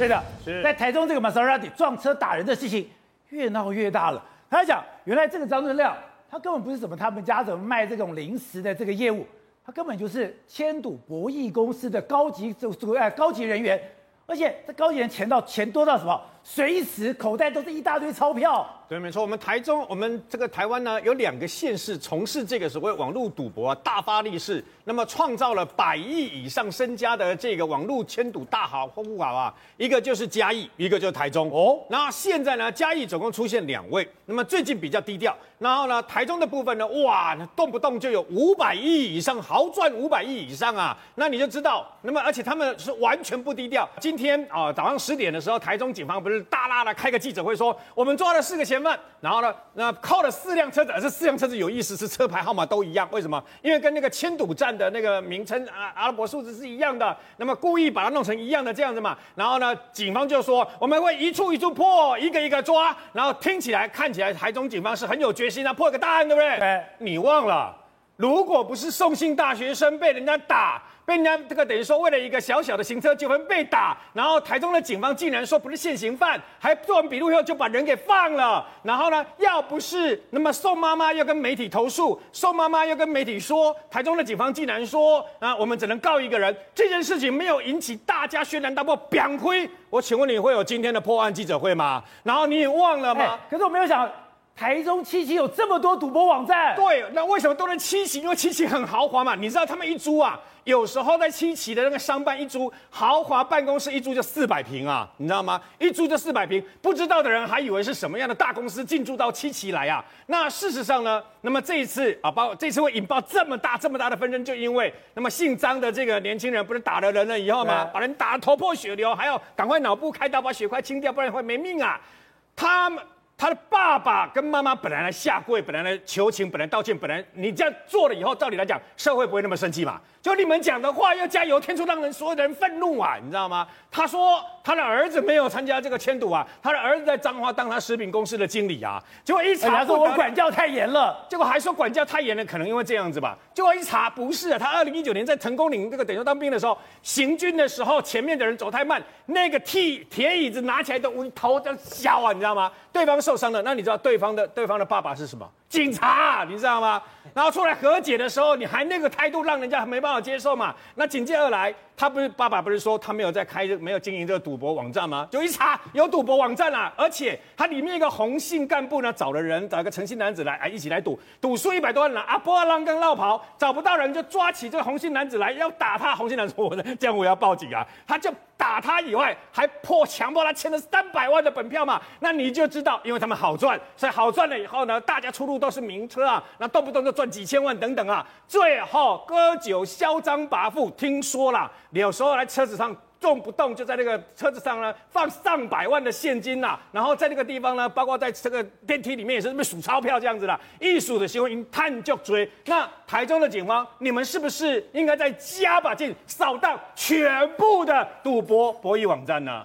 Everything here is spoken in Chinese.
对的，是在台中这个玛莎拉蒂撞车打人的事情越闹越大了。他讲，原来这个张正亮，他根本不是什么他们家怎么卖这种零食的这个业务，他根本就是千赌博弈公司的高级这这个哎高级人员。而且这高级人钱到钱多到什么？随时口袋都是一大堆钞票。对，没错。我们台中，我们这个台湾呢，有两个县市从事这个所谓网络赌博啊，大发利市，那么创造了百亿以上身家的这个网络千赌大好户好啊。一个就是嘉义，一个就是台中哦。那现在呢，嘉义总共出现两位，那么最近比较低调。然后呢，台中的部分呢，哇，动不动就有五百亿以上，豪赚五百亿以上啊。那你就知道，那么而且他们是完全不低调。今天啊、呃，早上十点的时候，台中警方不是大拉的开个记者会说，我们抓了四个嫌犯，然后呢，那铐了四辆车子，而这四辆车子有意思，是车牌号码都一样，为什么？因为跟那个签赌站的那个名称啊，阿拉伯数字是一样的，那么故意把它弄成一样的这样子嘛。然后呢，警方就说我们会一处一处破，一个一个抓。然后听起来看起来，台中警方是很有决心啊，破个大案，对不对？对。你忘了，如果不是宋姓大学生被人家打。被人家这个等于说为了一个小小的行车纠纷被打，然后台中的警方竟然说不是现行犯，还做完笔录以后就把人给放了。然后呢，要不是那么宋妈妈要跟媒体投诉，宋妈妈又跟媒体说，台中的警方竟然说啊，我们只能告一个人，这件事情没有引起大家轩然大波，扁亏。我请问你会有今天的破案记者会吗？然后你也忘了吗？可是我没有想。台中七期有这么多赌博网站，对，那为什么都能七期？因为七期很豪华嘛。你知道他们一租啊，有时候在七期的那个商办一租，豪华办公室一租就四百平啊，你知道吗？一租就四百平，不知道的人还以为是什么样的大公司进驻到七期来啊。那事实上呢，那么这一次啊，包括这次会引爆这么大这么大的纷争，就因为那么姓张的这个年轻人不是打了人了以后吗，把人打得头破血流，还要赶快脑部开刀把血块清掉，不然会没命啊。他们。他的爸爸跟妈妈本来来下跪，本来来求情，本来道歉，本来你这样做了以后，照理来讲，社会不会那么生气嘛？就你们讲的话要加油添醋，让人所有的人愤怒啊，你知道吗？他说他的儿子没有参加这个签赌啊，他的儿子在彰化当他食品公司的经理啊，结果一查，说我管教太严了，结果还说管教太严了，可能因为这样子吧。结果一查不是啊，他二零一九年在成功岭这个等于说当兵的时候，行军的时候前面的人走太慢，那个铁铁椅子拿起来都头都削啊，你知道吗？对方说受伤了，那你知道对方的对方的爸爸是什么？警察，你知道吗？然后出来和解的时候，你还那个态度，让人家没办法接受嘛。那紧接而来，他不是爸爸不是说他没有在开没有经营这个赌博网站吗？就一查有赌博网站啊，而且他里面一个红姓干部呢，找了人，找一个陈姓男子来，哎，一起来赌，赌输一百多万了。阿波浪跟落跑，找不到人就抓起这个红姓男子来要打他。红姓男子说：“我这样我要报警啊！”他就打他以外，还迫强迫他签了三百万的本票嘛。那你就知道，因为他们好赚，所以好赚了以后呢，大家出入。都是名车啊，那动不动就赚几千万等等啊，最后割酒嚣张跋扈，听说啦，有时候来车子上动不动就在那个车子上呢放上百万的现金呐、啊，然后在那个地方呢，包括在这个电梯里面也是那么数钞票这样子的，一数的行为探就追。那台中的警方，你们是不是应该再加把劲扫荡全部的赌博博弈网站呢？